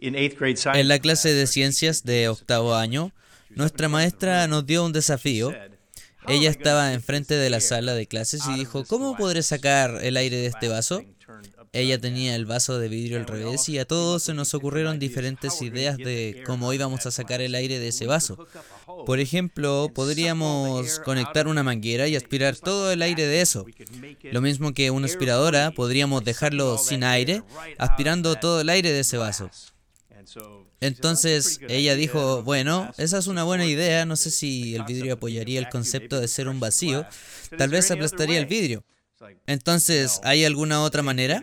En la clase de ciencias de octavo año, nuestra maestra nos dio un desafío. Ella estaba enfrente de la sala de clases y dijo, ¿cómo podré sacar el aire de este vaso? Ella tenía el vaso de vidrio al revés y a todos se nos ocurrieron diferentes ideas de cómo íbamos a sacar el aire de ese vaso. Por ejemplo, podríamos conectar una manguera y aspirar todo el aire de eso. Lo mismo que una aspiradora, podríamos dejarlo sin aire, aspirando todo el aire de ese vaso. Entonces ella dijo, bueno, esa es una buena idea, no sé si el vidrio apoyaría el concepto de ser un vacío, tal vez aplastaría el vidrio. Entonces, ¿hay alguna otra manera?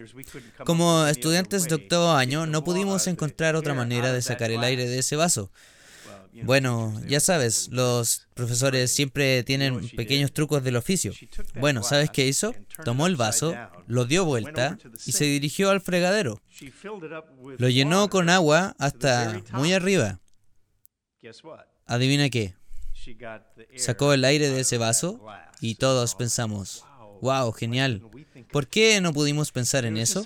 Como estudiantes de octavo año, no pudimos encontrar otra manera de sacar el aire de ese vaso. Bueno, ya sabes, los profesores siempre tienen pequeños trucos del oficio. Bueno, ¿sabes qué hizo? Tomó el vaso, lo dio vuelta y se dirigió al fregadero. Lo llenó con agua hasta muy arriba. Adivina qué. Sacó el aire de ese vaso y todos pensamos, Wow, genial. ¿Por qué no pudimos pensar en eso?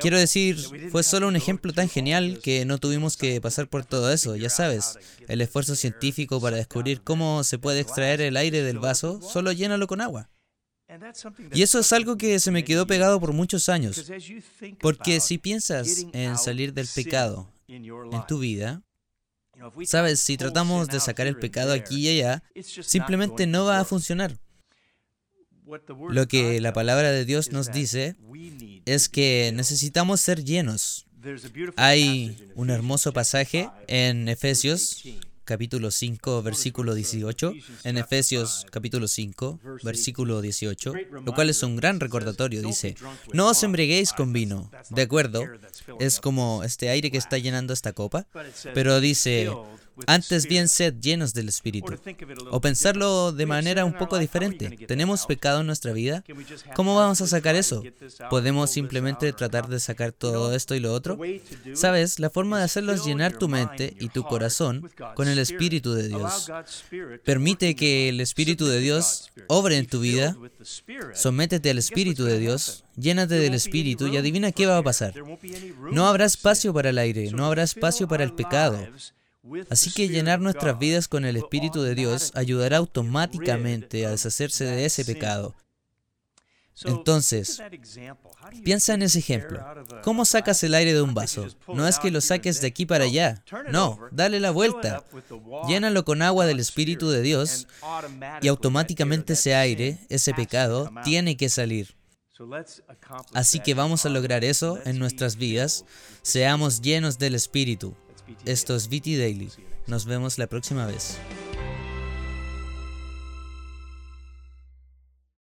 Quiero decir, fue solo un ejemplo tan genial que no tuvimos que pasar por todo eso, ya sabes. El esfuerzo científico para descubrir cómo se puede extraer el aire del vaso, solo llénalo con agua. Y eso es algo que se me quedó pegado por muchos años. Porque si piensas en salir del pecado en tu vida, sabes, si tratamos de sacar el pecado aquí y allá, simplemente no va a funcionar. Lo que la palabra de Dios nos dice es que necesitamos ser llenos. Hay un hermoso pasaje en Efesios capítulo 5, versículo 18, en Efesios capítulo 5, versículo 18, lo cual es un gran recordatorio. Dice, no os embreguéis con vino, de acuerdo, es como este aire que está llenando esta copa, pero dice, antes bien sed llenos del Espíritu. O pensarlo de manera un poco diferente. ¿Tenemos pecado en nuestra vida? ¿Cómo vamos a sacar eso? ¿Podemos simplemente tratar de sacar todo esto y lo otro? Sabes, la forma de hacerlo es llenar tu mente y tu corazón con el Espíritu de Dios. Permite que el Espíritu de Dios obre en tu vida. Sométete al Espíritu de Dios. Llénate del Espíritu y adivina qué va a pasar. No habrá espacio para el aire, no habrá espacio para el pecado. Así que llenar nuestras vidas con el Espíritu de Dios ayudará automáticamente a deshacerse de ese pecado. Entonces, piensa en ese ejemplo. ¿Cómo sacas el aire de un vaso? No es que lo saques de aquí para allá. No, dale la vuelta. Llénalo con agua del Espíritu de Dios y automáticamente ese aire, ese pecado, tiene que salir. Así que vamos a lograr eso en nuestras vidas. Seamos llenos del Espíritu. Esto es VT Daily. Nos vemos la próxima vez.